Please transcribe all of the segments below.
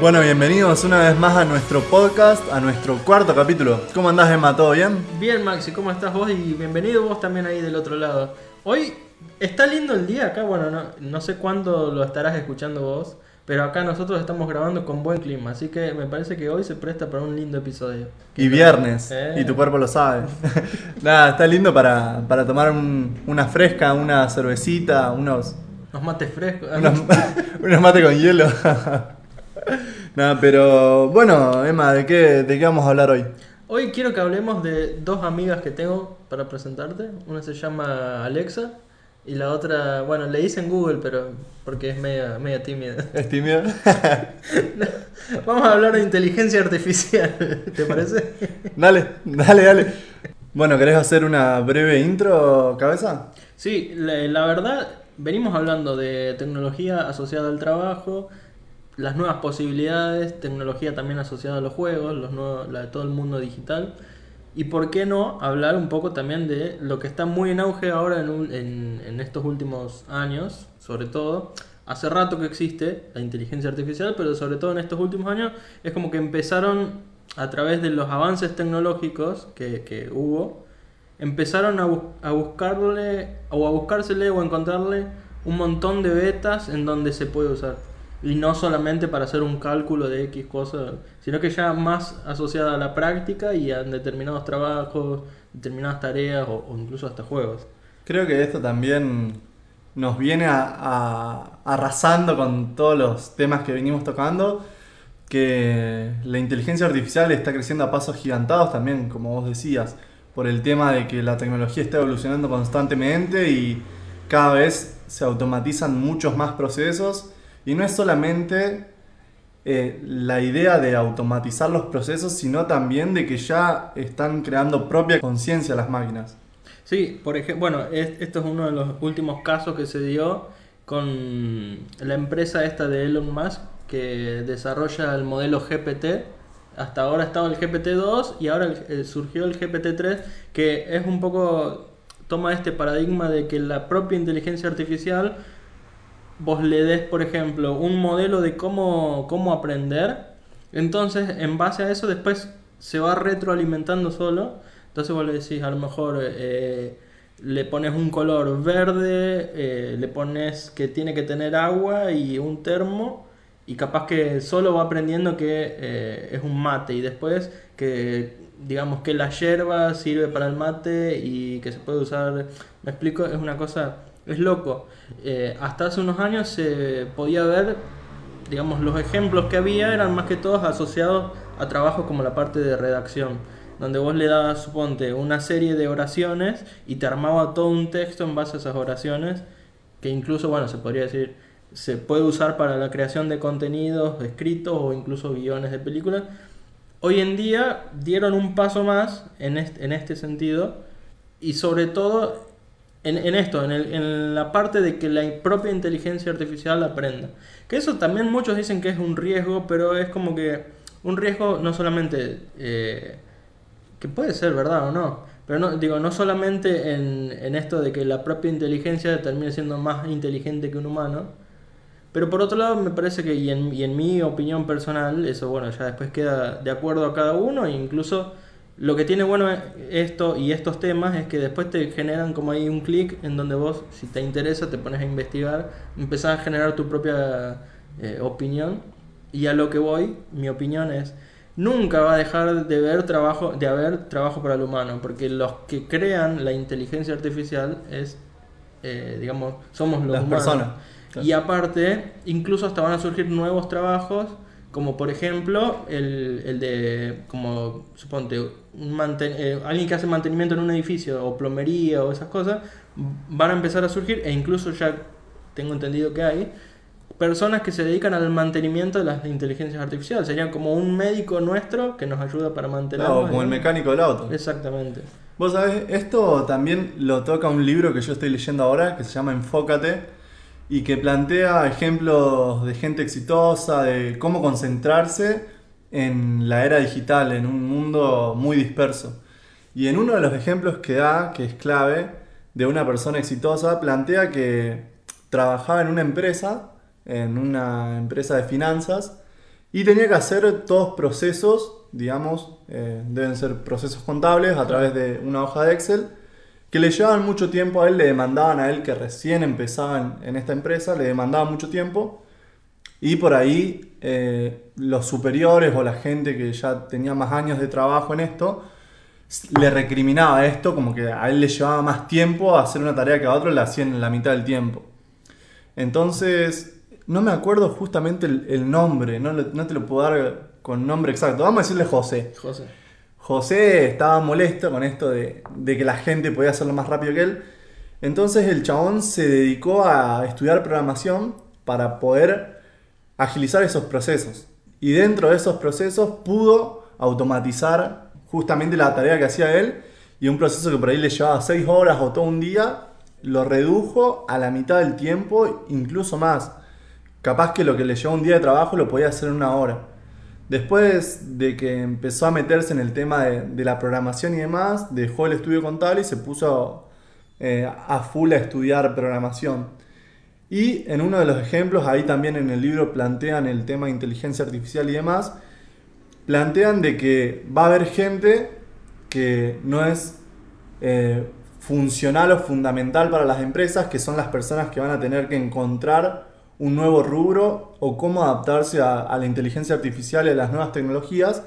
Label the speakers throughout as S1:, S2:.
S1: Bueno, bienvenidos una vez más a nuestro podcast, a nuestro cuarto capítulo. ¿Cómo andás, Emma? ¿Todo bien?
S2: Bien, Maxi, ¿cómo estás vos? Y bienvenido vos también ahí del otro lado. Hoy está lindo el día acá, bueno, no, no sé cuándo lo estarás escuchando vos, pero acá nosotros estamos grabando con buen clima, así que me parece que hoy se presta para un lindo episodio.
S1: Y viernes,
S2: Eh.
S1: y tu cuerpo lo sabe. Nada, está lindo para, para tomar un- una fresca, una cervecita, unos,
S2: Nos mates frescos.
S1: unos, unos mate con hielo. Nada, pero bueno, Emma, ¿de qué, ¿de qué vamos a hablar hoy?
S2: Hoy quiero que hablemos de dos amigas que tengo para presentarte. Una se llama Alexa y la otra, bueno, le hice en Google, pero porque es media, media tímida.
S1: ¿Es tímido?
S2: Vamos a hablar de inteligencia artificial, ¿te parece?
S1: dale, dale, dale. Bueno, ¿querés hacer una breve intro, cabeza?
S2: Sí, la, la verdad, venimos hablando de tecnología asociada al trabajo, las nuevas posibilidades, tecnología también asociada a los juegos, los nuevos, la de todo el mundo digital. Y por qué no hablar un poco también de lo que está muy en auge ahora en, en, estos últimos años, sobre todo. Hace rato que existe la inteligencia artificial, pero sobre todo en estos últimos años es como que empezaron a través de los avances tecnológicos que, que hubo, empezaron a, a buscarle o a buscársele o a encontrarle un montón de betas en donde se puede usar. Y no solamente para hacer un cálculo de X cosas, sino que ya más asociada a la práctica y a determinados trabajos, determinadas tareas o, o incluso hasta juegos.
S1: Creo que esto también nos viene arrasando con todos los temas que venimos tocando, que la inteligencia artificial está creciendo a pasos gigantados también, como vos decías, por el tema de que la tecnología está evolucionando constantemente y cada vez se automatizan muchos más procesos y no es solamente eh, la idea de automatizar los procesos, sino también de que ya están creando propia conciencia las máquinas.
S2: Sí, por ejemplo, bueno, es- esto es uno de los últimos casos que se dio con la empresa esta de Elon Musk que desarrolla el modelo GPT. Hasta ahora estaba el GPT-2 y ahora eh, surgió el GPT-3 que es un poco toma este paradigma de que la propia inteligencia artificial vos le des, por ejemplo, un modelo de cómo, cómo aprender, entonces en base a eso después se va retroalimentando solo. Entonces vos le decís, a lo mejor eh, le pones un color verde, eh, le pones que tiene que tener agua y un termo, y capaz que solo va aprendiendo que eh, es un mate, y después que digamos que la yerba sirve para el mate y que se puede usar, me explico, es una cosa, es loco. Eh, hasta hace unos años se podía ver, digamos, los ejemplos que había eran más que todos asociados a trabajos como la parte de redacción, donde vos le dabas, suponte, una serie de oraciones y te armaba todo un texto en base a esas oraciones, que incluso, bueno, se podría decir, se puede usar para la creación de contenidos escritos o incluso guiones de películas. Hoy en día dieron un paso más en este, en este sentido y sobre todo en, en esto, en, el- en la parte de que la propia inteligencia artificial aprenda. Que eso también muchos dicen que es un riesgo, pero es como que un riesgo no solamente eh, que puede ser verdad o no, pero no, digo, no solamente en, en esto de que la propia inteligencia termine siendo más inteligente que un humano, pero por otro lado me parece que, y en, y en mi opinión personal, eso bueno, ya después queda de acuerdo a cada uno, e incluso lo que tiene bueno esto y estos temas es que después te generan como ahí un clic en donde vos, si te interesa, te pones a investigar, empezás a generar tu propia eh, opinión. Y a lo que voy, mi opinión es, nunca va a dejar de haber trabajo, de haber trabajo para el humano, porque los que crean la inteligencia artificial es, eh, digamos, somos los
S1: Las
S2: humanos.
S1: personas.
S2: Y aparte, incluso hasta van a surgir nuevos trabajos, como por ejemplo el, el de, como suponte, manten- eh, alguien que hace mantenimiento en un edificio o plomería o esas cosas, van a empezar a surgir e incluso ya tengo entendido que hay personas que se dedican al mantenimiento de las inteligencias artificiales. Serían como un médico nuestro que nos ayuda para mantener.
S1: Claro, como el mecánico del auto.
S2: Exactamente.
S1: Vos sabés, esto también lo toca un libro que yo estoy leyendo ahora que se llama Enfócate y que plantea ejemplos de gente exitosa, de cómo concentrarse en la era digital, en un mundo muy disperso. Y en uno de los ejemplos que da, que es clave, de una persona exitosa, plantea que trabajaba en una empresa, en una empresa de finanzas, Y tenía que hacer todos procesos, digamos, eh, deben ser procesos contables a través de una hoja de Excel, que le llevaban mucho tiempo a él, le demandaban a él que recién empezaba en, en esta empresa, le demandaban mucho tiempo. Y por ahí eh, los superiores o la gente que ya tenía más años de trabajo en esto, le recriminaba esto como que a él le llevaba más tiempo a hacer una tarea que a otro le hacían en la mitad del tiempo. Entonces, no me acuerdo justamente el, el nombre, no, no te lo puedo dar con nombre exacto. Vamos a decirle José.
S2: José.
S1: José estaba molesto con esto de, de que la gente podía hacerlo más rápido que él. Entonces el chabón se dedicó a estudiar programación para poder agilizar esos procesos. Y dentro de esos procesos pudo automatizar justamente la tarea que hacía él. Y un proceso que por ahí le llevaba 6 horas o todo un día, lo redujo a la mitad del tiempo, incluso más. Capaz que lo que le llevó un día de trabajo lo podía hacer en una hora. Después de que empezó a meterse en el tema de, de la programación y demás, dejó el estudio contable y se puso eh, a full a estudiar programación. Y en uno de los ejemplos, ahí también en el libro plantean el tema de inteligencia artificial y demás, plantean de que va a haber gente que no es eh, funcional o fundamental para las empresas, que son las personas que van a tener que encontrar un nuevo rubro o cómo adaptarse a, a la inteligencia artificial y a las nuevas tecnologías.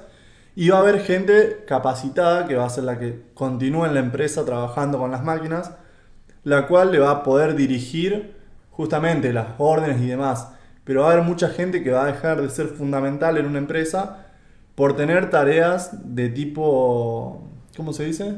S1: Y va a haber gente capacitada que va a ser la que continúe en la empresa trabajando con las máquinas, la cual le va a poder dirigir justamente las órdenes y demás. Pero va a haber mucha gente que va a dejar de ser fundamental en una empresa por tener tareas de tipo... ¿Cómo se dice?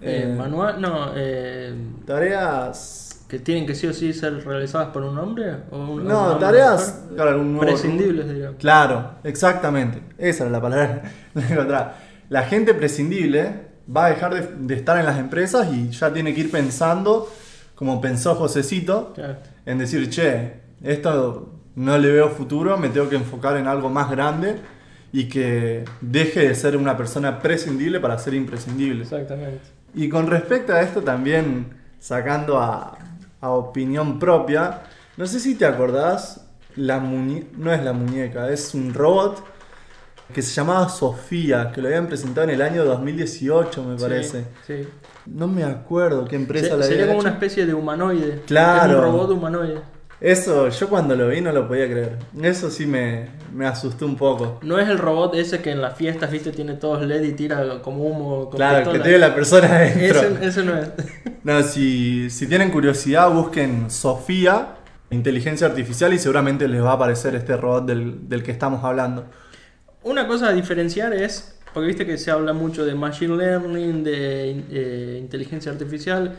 S2: Eh,
S1: Eh,
S2: manual, no, eh,
S1: Tareas...
S2: que tienen que sí o sí ser realizadas por un hombre o un,
S1: No, tareas...
S2: mujer.
S1: claro, un nuevo-
S2: prescindibles, digamos.
S1: Claro, exactamente. Esa era la palabra. La gente prescindible va a dejar de, de estar en las empresas y ya tiene que ir pensando, como pensó Josecito,
S2: Claro.
S1: en decir, che, esto no le veo futuro, me tengo que enfocar en algo más grande y que deje de ser una persona prescindible para ser imprescindible.
S2: Exactamente.
S1: Y con respecto a esto también, sacando a, a opinión propia, no sé si te acordás, la muñe- no es la muñeca, es un robot que se llamaba Sofía, que lo habían presentado en el año 2018 me parece.
S2: Sí, sí.
S1: No me acuerdo qué empresa
S2: Se-
S1: la
S2: sería
S1: había
S2: como
S1: hecho.
S2: una especie de humanoide.
S1: Claro.
S2: Es un robot humanoide.
S1: Eso, yo cuando lo vi no lo podía creer. Eso sí me, me asustó un poco.
S2: No es el robot ese que en las fiestas, viste, tiene todos LED y tira como humo. Con
S1: Claro, que
S2: pistola.
S1: tiene la persona adentro.
S2: ese, ese no es.
S1: No, si, si tienen curiosidad, busquen Sofía, inteligencia artificial, y seguramente les va a aparecer este robot del, del que estamos hablando.
S2: Una cosa a diferenciar es, porque viste que se habla mucho de machine learning, de eh, inteligencia artificial,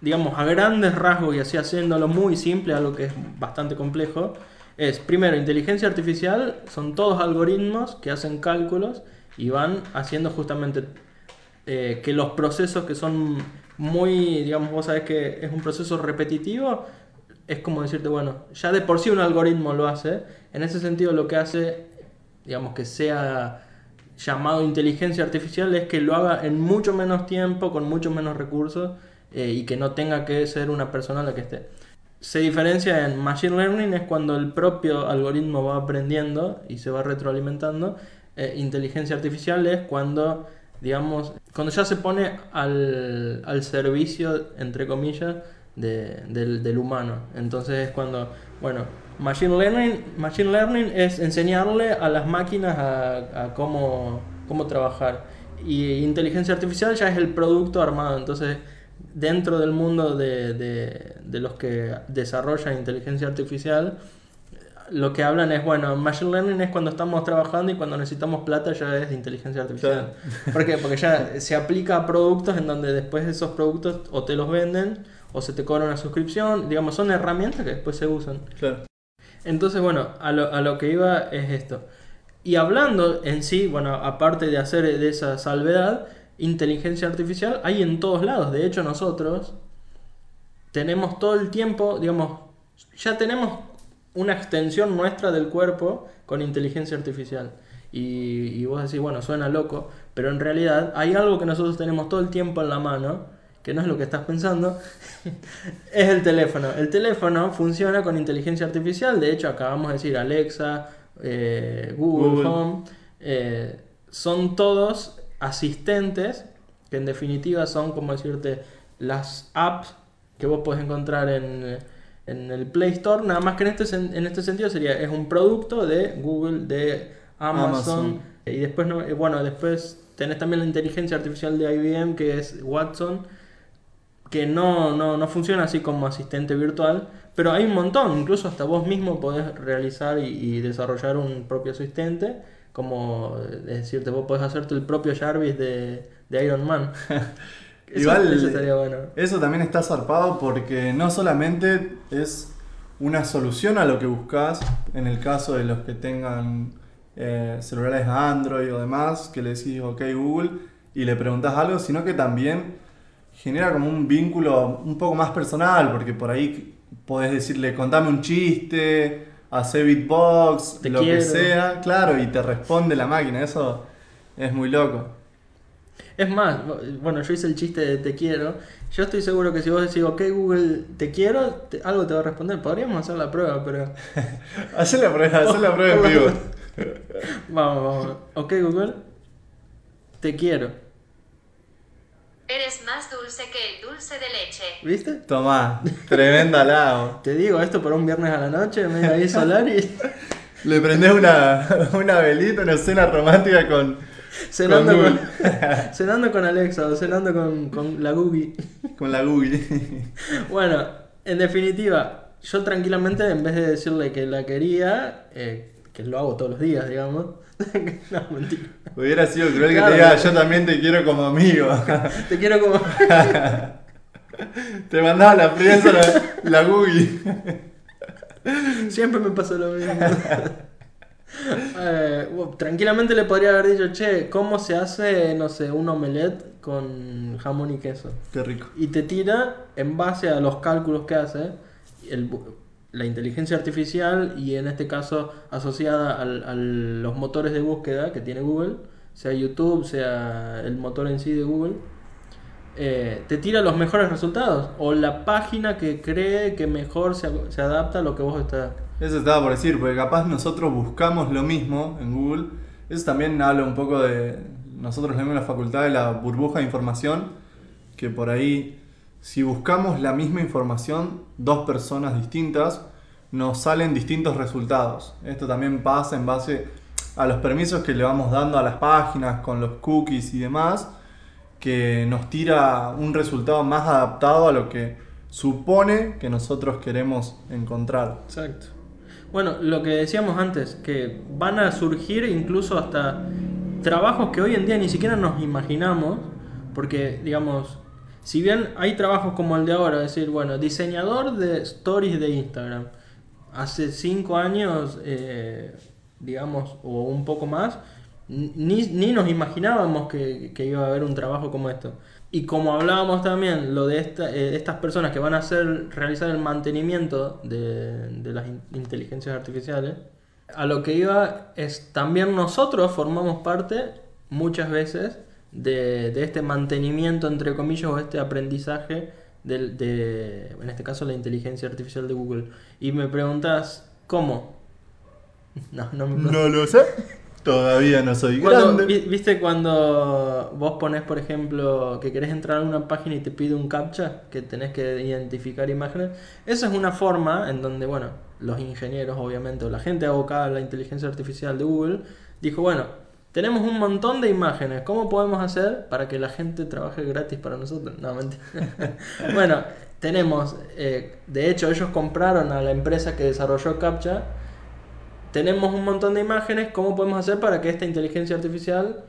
S2: digamos a grandes rasgos y así haciéndolo muy simple, algo que es bastante complejo, es primero inteligencia artificial, son todos algoritmos que hacen cálculos y van haciendo justamente eh, que los procesos que son muy, digamos, vos sabés que es un proceso repetitivo, es como decirte, bueno, ya de por sí un algoritmo lo hace, en ese sentido lo que hace, digamos, que sea llamado inteligencia artificial es que lo haga en mucho menos tiempo, con mucho menos recursos eh, y que no tenga que ser una persona la que esté. Se diferencia en Machine Learning es cuando el propio algoritmo va aprendiendo y se va retroalimentando. Eh, inteligencia artificial es cuando, digamos, cuando ya se pone al, al servicio, entre comillas, de- del, del humano. Entonces es cuando, bueno, Machine Learning, machine learning es enseñarle a las máquinas a, a cómo, cómo trabajar. Y inteligencia artificial ya es el producto armado. Entonces, dentro del mundo de, de- de los que desarrollan inteligencia artificial, lo que hablan es, bueno, Machine Learning es cuando estamos trabajando y cuando necesitamos plata ya es inteligencia artificial. ¿Por qué? Porque ya se aplica a productos en donde después esos productos o te los venden o se te cobra una suscripción. Digamos, son herramientas que después se usan.
S1: Claro.
S2: Entonces, bueno, a lo, a lo que iba es esto. Y hablando en sí, bueno, aparte de hacer de esa salvedad, inteligencia artificial hay en todos lados. De hecho, nosotros tenemos todo el tiempo, digamos, ya tenemos una extensión nuestra del cuerpo con inteligencia artificial. Y, y vos decís, bueno, suena loco, pero en realidad hay algo que nosotros tenemos todo el tiempo en la mano, que no es lo que estás pensando, es el teléfono. El teléfono funciona con inteligencia artificial, de hecho acabamos de decir Alexa, eh, Google,
S1: Google.
S2: Home, eh, son todos asistentes que en definitiva son como decirte las apps que vos podés encontrar en, en el Play Store, nada más que en este, en este sentido sería, es un producto de Google, de Amazon,
S1: Amazon.
S2: y después, no- eh, bueno, después tenés también la inteligencia artificial de IBM que es Watson, que no, no, no funciona así como asistente virtual, pero hay un montón, incluso hasta vos mismo podés realizar y, y desarrollar un propio asistente, como es decirte, vos podés hacerte el propio Jarvis de, de Iron Man. Eso-
S1: Igual-
S2: eso estaría bueno.
S1: Eso también está zarpado porque no solamente es una solución a lo que buscas, en el caso de los que tengan eh, celulares Android o demás, que le decís ok Google y le preguntas algo, sino que también genera como un vínculo un poco más personal, porque por ahí podés decirle contame un chiste, hace beatbox,
S2: Te
S1: lo
S2: quiero.
S1: que sea, claro, y te responde la máquina, eso es muy loco.
S2: Es más, bueno, yo hice el chiste de te quiero. Yo estoy seguro que si vos decís, ok Google, te quiero, te- algo te va a responder. Podríamos hacer la prueba, pero...
S1: Hacé la prueba, hacé la prueba en vivo.
S2: Vamos, vamos. Ok Google, te quiero.
S3: Eres más dulce que el dulce de leche.
S2: ¿Viste?
S1: Tomá, tremenda lao.
S2: Te digo esto para un viernes a la noche, medio ahí solar y
S1: Le prendés una, una velita, una escena romántica con,
S2: cenando
S1: Con
S2: cenando con Alexa o cenando con, con la Google.
S1: con la Google.
S2: Bueno, en definitiva, yo tranquilamente en vez de decirle que la quería, eh, que lo hago todos los días, digamos. no, mentira.
S1: Hubiera sido cruel que te diga, yo también te quiero como amigo.
S2: Te quiero como...
S1: te mandaba la prensa la, la Google.
S2: Siempre me pasó lo mismo. Eh, tranquilamente le podría haber dicho, che, ¿cómo se hace, no sé, un omelette con jamón y queso?
S1: Qué rico.
S2: Y te tira, en base a los cálculos que hace, el la inteligencia artificial y en este caso asociada al- a los motores de búsqueda que tiene Google, sea YouTube, sea el motor en sí de Google, eh, te tira los mejores resultados o la página que cree que mejor se, se adapta a lo que vos estás...
S1: Eso estaba por decir, porque capaz nosotros buscamos lo mismo en Google. Eso también habla un poco de. Nosotros tenemos la facultad de la burbuja de información, que por ahí, si buscamos la misma información, dos personas distintas, nos salen distintos resultados. Esto también pasa en base a los permisos que le vamos dando a las páginas con los cookies y demás, que nos tira un resultado más adaptado a lo que supone que nosotros queremos encontrar.
S2: Exacto. Bueno, lo que decíamos antes, que van a surgir incluso hasta trabajos que hoy en día ni siquiera nos imaginamos, porque, digamos, si bien hay trabajos como el de ahora, es decir, bueno, diseñador de stories de Instagram, hace cinco años, eh, digamos, o un poco más, ni, ni nos imaginábamos que, que iba a haber un trabajo como esto. Y como hablábamos también, lo de eh, estas personas que van a hacer, realizar el mantenimiento de, de las in- inteligencias artificiales, a lo que iba es también nosotros formamos parte muchas veces de, de este mantenimiento, entre comillas, o este aprendizaje del- de, en este caso, la inteligencia artificial de Google. Y me preguntas, ¿cómo? No, no me preguntas.
S1: No lo sé. Todavía no soy
S2: Cuando-
S1: grande.
S2: vi- ¿Viste cuando vos pones, por ejemplo, que querés entrar a una página y te pide un captcha, que tenés que identificar imágenes? Esa es una forma en donde, bueno, los ingenieros, obviamente, o la gente abocada a la inteligencia artificial de Google, dijo, bueno, tenemos un montón de imágenes, ¿cómo podemos hacer para que la gente trabaje gratis para nosotros? No, mentira. bueno, tenemos, eh, de hecho, ellos compraron a la empresa que desarrolló captcha tenemos un montón de imágenes, ¿cómo podemos hacer para que esta inteligencia artificial,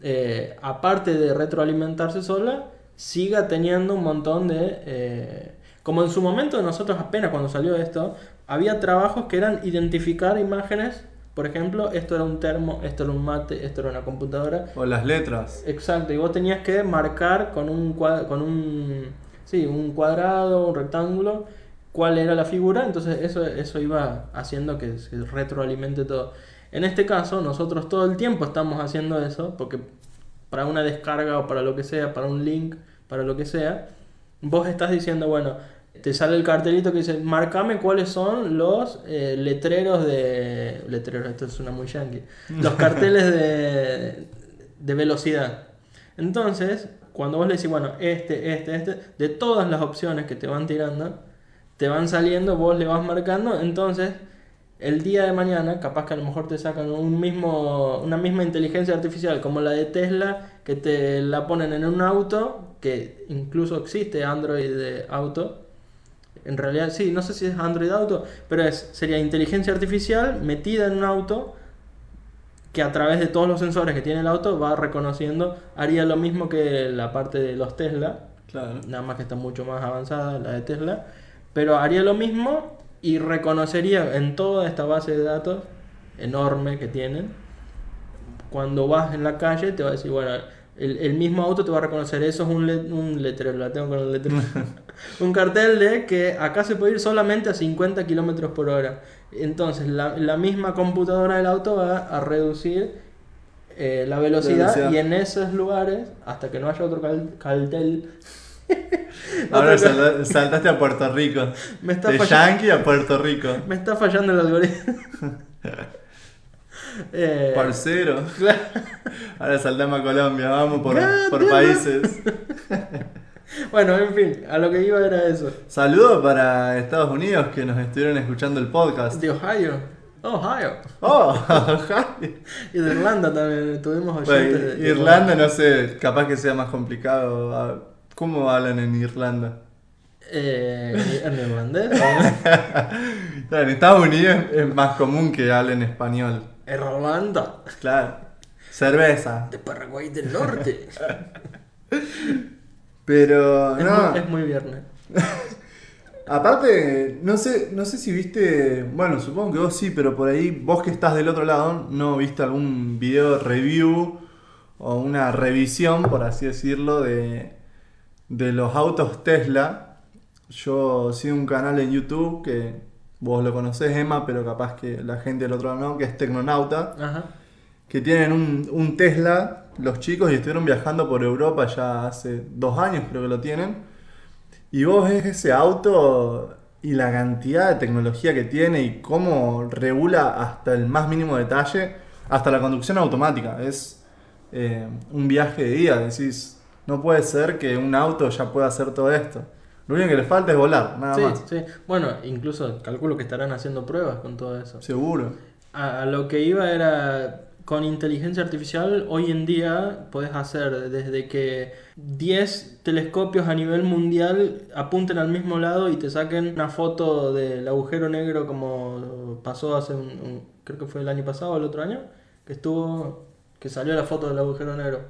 S2: eh, aparte de retroalimentarse sola, siga teniendo un montón de... eh, como en su momento nosotros apenas cuando salió esto, había trabajos que eran identificar imágenes, por ejemplo, esto era un termo, esto era un mate, esto era una computadora,
S1: O las letras.
S2: Exacto, y vos tenías que marcar con un con un sí, un cuadrado, un rectángulo, cuál era la figura, entonces eso, eso iba haciendo que se retroalimente todo. En este caso, nosotros todo el tiempo estamos haciendo eso, porque para una descarga o para lo que sea, para un link, para lo que sea, vos estás diciendo, bueno, te sale el cartelito que dice, marcame cuáles son los eh, letreros de... Letreros, esto es una muy yankee. Los carteles de, de velocidad. Entonces, cuando vos le decís, bueno, este, este, este, de todas las opciones que te van tirando, te van saliendo, vos le vas marcando, entonces el día de mañana, capaz que a lo mejor te sacan un mismo, una misma inteligencia artificial como la de Tesla, que te la ponen en un auto, que incluso existe Android de auto. En realidad sí, no sé si es Android auto, pero es, sería inteligencia artificial metida en un auto que a través de todos los sensores que tiene el auto va reconociendo, haría lo mismo que la parte de los Tesla,
S1: Claro.
S2: nada más que está mucho más avanzada la de Tesla, pero haría lo mismo y reconocería en toda esta base de datos enorme que tienen, cuando vas en la calle te va a decir, bueno, el, el mismo auto te va a reconocer, eso es un, le- un letrero, la tengo con el letrero, un cartel de que acá se puede ir solamente a 50 kilómetros por hora. Entonces la, la misma computadora del auto va a reducir eh, la velocidad,
S1: velocidad.
S2: y en esos lugares, hasta que no haya otro cal- cartel,
S1: Ahora saltaste a Puerto Rico.
S2: me está
S1: De
S2: fallando.
S1: Yankee a Puerto Rico.
S2: Me está fallando el algoritmo. Eh,
S1: Parcero. Ahora saltamos a Colombia, vamos por, por países.
S2: Bueno, en fin, a lo que iba era eso.
S1: Saludos para Estados Unidos que nos estuvieron escuchando el podcast.
S2: De Ohio. Ohio.
S1: Oh,
S2: Y de Irlanda también tuvimos oyentes.
S1: Bueno,
S2: de-
S1: Irlanda no sé, capaz que sea más complicado. Ah, ¿Cómo hablan en Irlanda?
S2: Eh, ¿En irlandés?
S1: Claro, en Estados Unidos es más común que hablen español.
S2: Irlanda.
S1: Claro. Cerveza.
S2: De Paraguay del Norte.
S1: Pero
S2: Es,
S1: no.
S2: muy, es muy viernes.
S1: Aparte, no sé, no sé si viste, bueno, supongo que vos sí, pero por ahí vos que estás del otro lado, ¿no viste algún video review o una revisión, por así decirlo, de, de los autos Tesla? Yo sigo un canal en YouTube que vos lo conocés, Emma, pero capaz que la gente del otro lado no, que es Tecnonauta,
S2: Ajá.
S1: que tienen un, un Tesla, los chicos, y estuvieron viajando por Europa ya hace dos años, creo que lo tienen. Y vos ves ese auto y la cantidad de tecnología que tiene y cómo regula hasta el más mínimo detalle, hasta la conducción automática. Es eh, un viaje de día, decís, no puede ser que un auto ya pueda hacer todo esto. Lo único que le falta es volar, nada
S2: Sí,
S1: más.
S2: sí. Bueno, incluso calculo que estarán haciendo pruebas con todo eso.
S1: Seguro.
S2: A, a lo que iba era, con inteligencia artificial, hoy en día puedes hacer desde que 10 telescopios a nivel mundial apunten al mismo lado y te saquen una foto del agujero negro como pasó hace un, un- creo que fue el año pasado o el otro año, que estuvo, que salió la foto del agujero negro.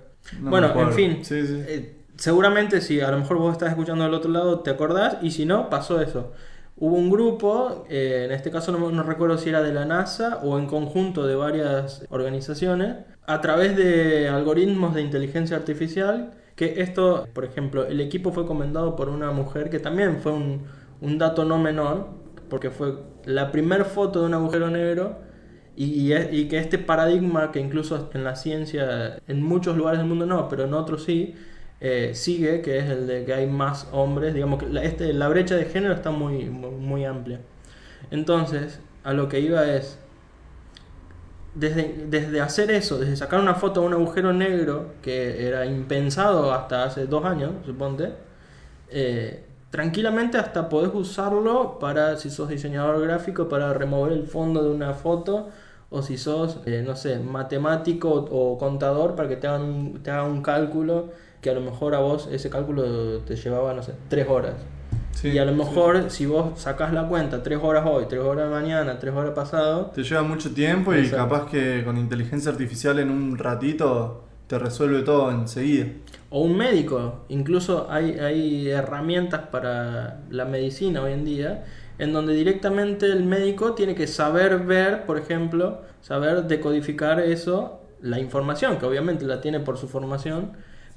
S1: No
S2: bueno, en fin,
S1: Sí, sí.
S2: eh, seguramente si a lo mejor vos estás escuchando del otro lado te acordás y si no, pasó eso. Hubo un grupo, eh, en este caso no, no recuerdo si era de la NASA o en conjunto de varias organizaciones, a través de algoritmos de inteligencia artificial, que esto, por ejemplo, el equipo fue comandado por una mujer que también fue un, dato no menor, porque fue la primer foto de un agujero negro y que este paradigma que incluso en la ciencia, en muchos lugares del mundo no, pero en otros sí, eh, sigue, que es el de que hay más hombres, digamos que la, este, la brecha de género está muy, muy, amplia. Entonces, a lo que iba es, desde, desde hacer eso, desde sacar una foto de un agujero negro, que era impensado hasta hace dos años, suponte, eh, tranquilamente hasta podés usarlo para, si sos diseñador gráfico, para remover el fondo de una foto, o si sos, eh, no sé, matemático o, contador, para que te hagan, te hagan un cálculo, que a lo mejor a vos ese cálculo te llevaba, no sé, tres horas.
S1: Sí,
S2: y a lo
S1: sí.
S2: mejor si vos sacás la cuenta, tres horas hoy, tres horas mañana, tres horas pasado,
S1: Te lleva mucho tiempo y
S2: Exacto.
S1: capaz que con inteligencia artificial en un ratito te resuelve todo enseguida.
S2: O un médico, incluso hay, hay herramientas para la medicina hoy en día, en donde directamente el médico tiene que saber ver, por ejemplo, saber decodificar eso, la información, que obviamente la tiene por su formación,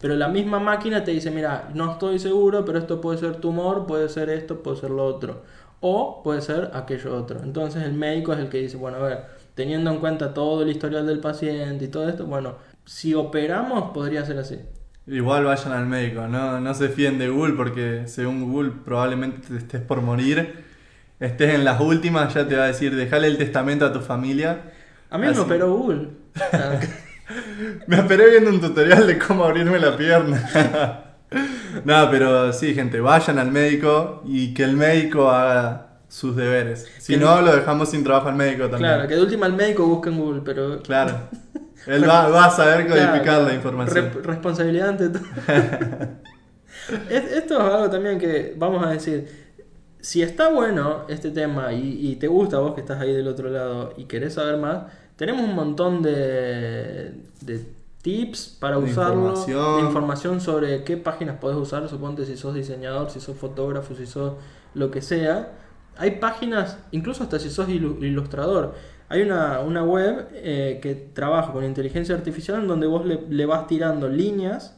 S2: pero la misma máquina te dice, mira, no estoy seguro, pero esto puede ser tumor, puede ser esto, puede ser lo otro, o puede ser aquello otro. Entonces el médico es el que dice, bueno, a ver, teniendo en cuenta todo el historial del paciente y todo esto, bueno, si operamos podría ser así.
S1: Igual vayan al médico, no, no se fíen de Google porque según Google probablemente te estés por morir. Estés en las últimas, ya te va a decir, dejale el testamento a tu familia.
S2: A mí me
S1: Así.
S2: operó Google.
S1: Me esperé viendo un tutorial de cómo abrirme la pierna. no, pero sí, gente, vayan al médico y que el médico haga sus deberes. Si
S2: Que
S1: no, lo dejamos sin trabajo al médico también.
S2: claro, que de última el médico busca en Google, pero.
S1: Claro. Él va, va a saber codificar
S2: Claro,
S1: la información.
S2: re- responsabilidad ante todo. Es- Esto es algo también que vamos a decir. Si está bueno este tema y, y te gusta vos que estás ahí del otro lado y querés saber más, tenemos un montón de, de tips para
S1: De
S2: usarlo,
S1: información.
S2: de información sobre qué páginas podés usar, suponte si sos diseñador, si sos fotógrafo, si sos lo que sea. Hay páginas, incluso hasta si sos ilu- ilustrador, hay una, una web eh, que trabaja con inteligencia artificial en donde vos le, le vas tirando líneas,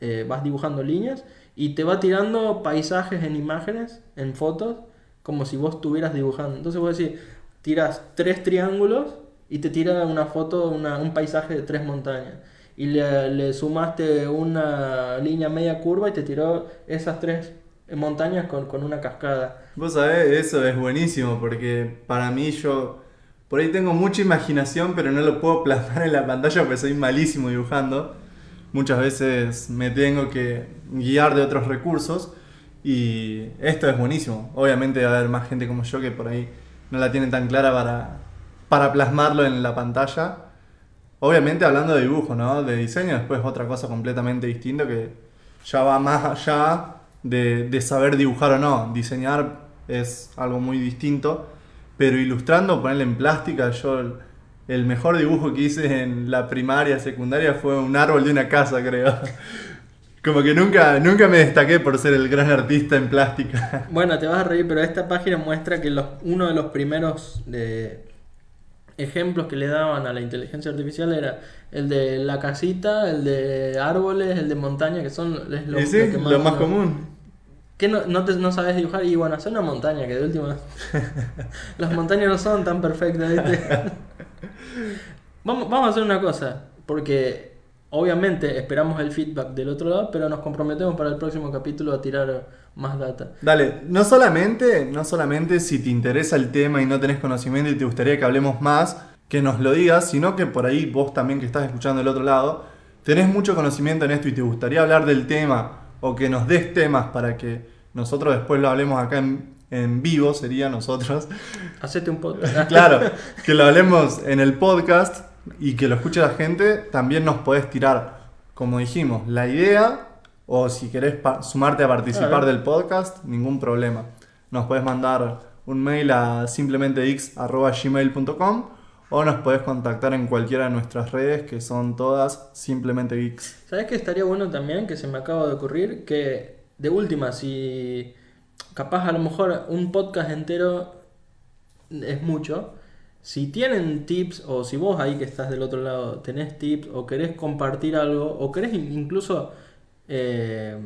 S2: eh, vas dibujando líneas y te va tirando paisajes en imágenes, en fotos, como si vos estuvieras dibujando. Entonces vos decís, tiras tres triángulos y te tira una foto, una- un paisaje de tres montañas. Y le, le sumaste una línea media curva y te tiró esas tres montañas con, con una cascada.
S1: Vos sabés, eso es buenísimo porque para mí yo por ahí tengo mucha imaginación pero no lo puedo plasmar en la pantalla porque soy malísimo dibujando. Muchas veces me tengo que guiar de otros recursos y esto es buenísimo. Obviamente va a haber más gente como yo que por ahí no la tiene tan clara para, para plasmarlo en la pantalla. Obviamente hablando de dibujo, ¿no? De diseño, después otra cosa completamente distinta que ya va más allá de, saber dibujar o no. Diseñar es algo muy distinto, pero ilustrando, ponerle en plástica, yo el, mejor dibujo que hice en la primaria, secundaria fue un árbol de una casa, creo. Como que nunca, nunca me destaqué por ser el gran artista en plástica.
S2: Bueno, te vas a reír, pero esta página muestra que uno de los primeros de ejemplos que le daban a la inteligencia artificial era el de la casita, el de árboles, el de montaña, que son es lo, que
S1: lo más
S2: uno-
S1: común.
S2: ¿Qué no, no, te- no sabes dibujar? Y bueno, hacer una montaña, que de última. Las montañas no son tan perfectas, ¿viste? vamos, vamos a hacer una cosa, porque obviamente esperamos el feedback del otro lado, pero nos comprometemos para el próximo capítulo a tirar más data.
S1: Dale, no solamente, no solamente si te interesa el tema y no tenés conocimiento y te gustaría que hablemos más, que nos lo digas, sino que por ahí vos también que estás escuchando del otro lado, tenés mucho conocimiento en esto y te gustaría hablar del tema o que nos des temas para que nosotros después lo hablemos acá en, en vivo, sería nosotros.
S2: Hacete un podcast.
S1: claro, que lo hablemos en el podcast y que lo escuche la gente, también nos podés tirar, como dijimos, la idea o si querés sumarte a participar
S2: Claro.
S1: del podcast, ningún problema. Nos podés mandar un mail a simplementegeeks.gmail.com o nos podés contactar en cualquiera de nuestras redes que son todas simplemente geeks.
S2: ¿Sabes qué estaría bueno también? Que se me acaba de ocurrir que de última, si capaz a lo mejor un podcast entero es mucho, si tienen tips o si vos ahí que estás del otro lado tenés tips o querés compartir algo o querés in- incluso, eh,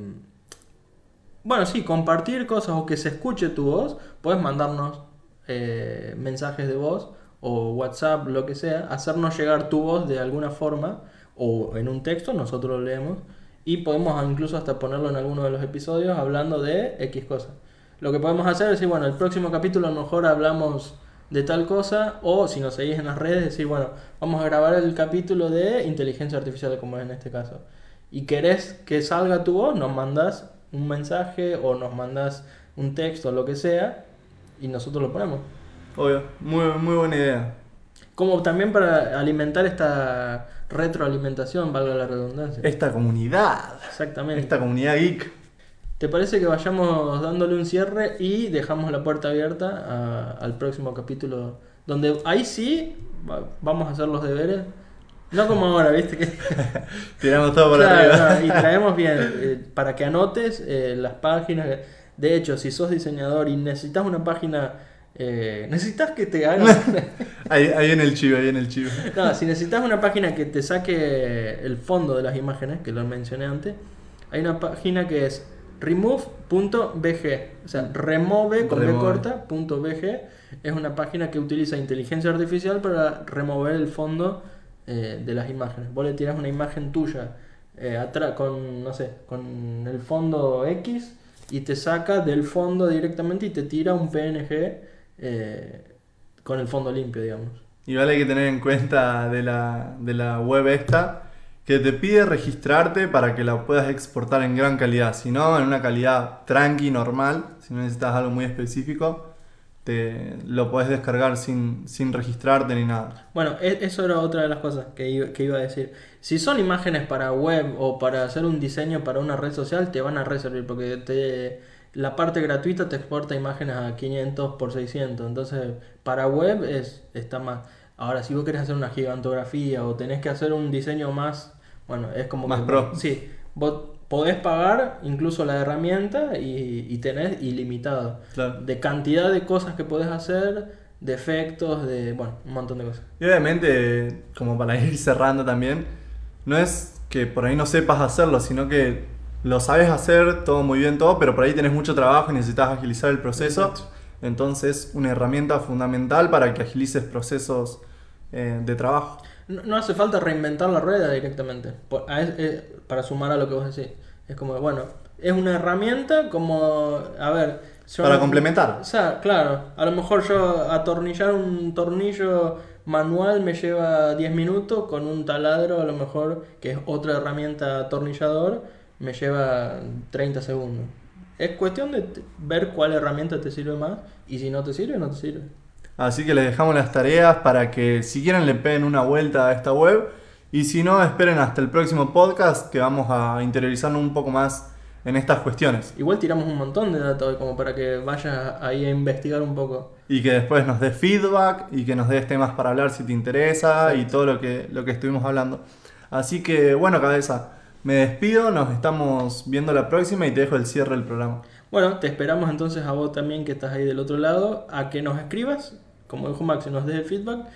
S2: bueno, sí, compartir cosas o que se escuche tu voz, puedes mandarnos eh, mensajes de voz o WhatsApp, lo que sea, hacernos llegar tu voz de alguna forma o en un texto, nosotros lo leemos y podemos incluso hasta ponerlo en alguno de los episodios hablando de X cosas. Lo que podemos hacer es decir, bueno, el próximo capítulo a lo mejor hablamos de tal cosa o si nos seguís en las redes decir, bueno, vamos a grabar el capítulo de inteligencia artificial como es en este caso. Y querés que salga tu voz, nos mandas un mensaje o nos mandas un texto, lo que sea, y nosotros lo ponemos.
S1: Obvio, muy, muy buena idea.
S2: Como también para alimentar esta retroalimentación, valga la redundancia.
S1: Esta comunidad,
S2: Exactamente.
S1: esta comunidad geek.
S2: ¿Te parece que vayamos dándole un cierre y dejamos la puerta abierta a- al próximo capítulo? Donde ahí sí va- vamos a hacer los deberes. No como ahora, ¿viste? Que,
S1: Tiramos todo por
S2: Claro,
S1: arriba.
S2: no, y traemos bien eh, para que anotes eh, las páginas. De hecho, si sos diseñador y necesitas una página, eh, necesitas que te hagan.
S1: Ahí, ahí en el chivo, ahí en el chivo.
S2: no, si necesitas una página que te saque el fondo de las imágenes, que lo mencioné antes, hay una página que es remove.bg, o sea, remove con B
S1: Remove.
S2: corta, punto .bg, es una página que utiliza inteligencia artificial para remover el fondo eh, de las imágenes. Vos le tirás una imagen tuya eh, con, no sé, con el fondo X y te saca del fondo directamente y te tira un PNG eh, con el fondo limpio, digamos.
S1: Y vale que tener en cuenta de la, de la web esta que te pide registrarte para que la puedas exportar en gran calidad. Si no, en una calidad tranqui, normal, si no necesitas algo muy específico, te lo puedes descargar sin, sin registrarte ni nada.
S2: Bueno, e- eso era otra de las cosas que iba, que iba a decir. Si son imágenes para web o para hacer un diseño para una red social, te van a reservar porque te, la parte gratuita te exporta imágenes a 500 por 600. Entonces, para web es, está más. Ahora, si vos querés hacer una gigantografía o tenés que hacer un diseño más, bueno, es como
S1: Más
S2: que-
S1: pro.
S2: Sí, vos podés pagar incluso la herramienta y, y tenés ilimitado
S1: Claro.
S2: de cantidad de cosas que podés hacer, de efectos, de, bueno, un montón de cosas.
S1: Y obviamente, como para ir cerrando también, no es que por ahí no sepas hacerlo, sino que lo sabes hacer todo muy bien todo, pero por ahí tenés mucho trabajo y necesitas agilizar el proceso.
S2: Exacto.
S1: Entonces, una herramienta fundamental para que agilices procesos eh, de trabajo.
S2: No, no hace falta reinventar la rueda directamente. Por- a es- eh, para sumar a lo que vos decís. Es como, bueno, es una herramienta como, a ver... yo
S1: Para complementar.
S2: O sea, claro, a lo mejor yo atornillar un tornillo manual me lleva 10 minutos, con un taladro a lo mejor, que es otra herramienta atornillador, me lleva 30 segundos. Es cuestión de ver cuál herramienta te sirve más y si no te sirve, no te sirve.
S1: Así que les dejamos las tareas para que si quieren le peguen una vuelta a esta web y si no esperen hasta el próximo podcast que vamos a interiorizarnos un poco más en estas cuestiones
S2: Igual tiramos un montón de datos hoy como para que vayas ahí a investigar un poco.
S1: y que después nos des feedback y que nos des temas para hablar si te interesa y todo lo que, lo que estuvimos hablando. Así que bueno cabeza, me despido, nos estamos viendo la próxima y te dejo el cierre del programa.
S2: Bueno, te esperamos entonces a vos también que estás ahí del otro lado, a que nos escribas, como dijo Max, y nos des el feedback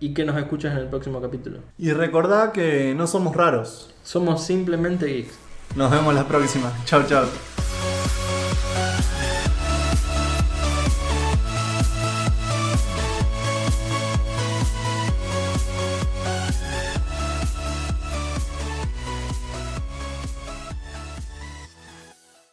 S2: y que nos escuches en el próximo capítulo.
S1: Y recordá que no somos raros.
S2: Somos simplemente geeks.
S1: Nos vemos la próxima. Chao, chao.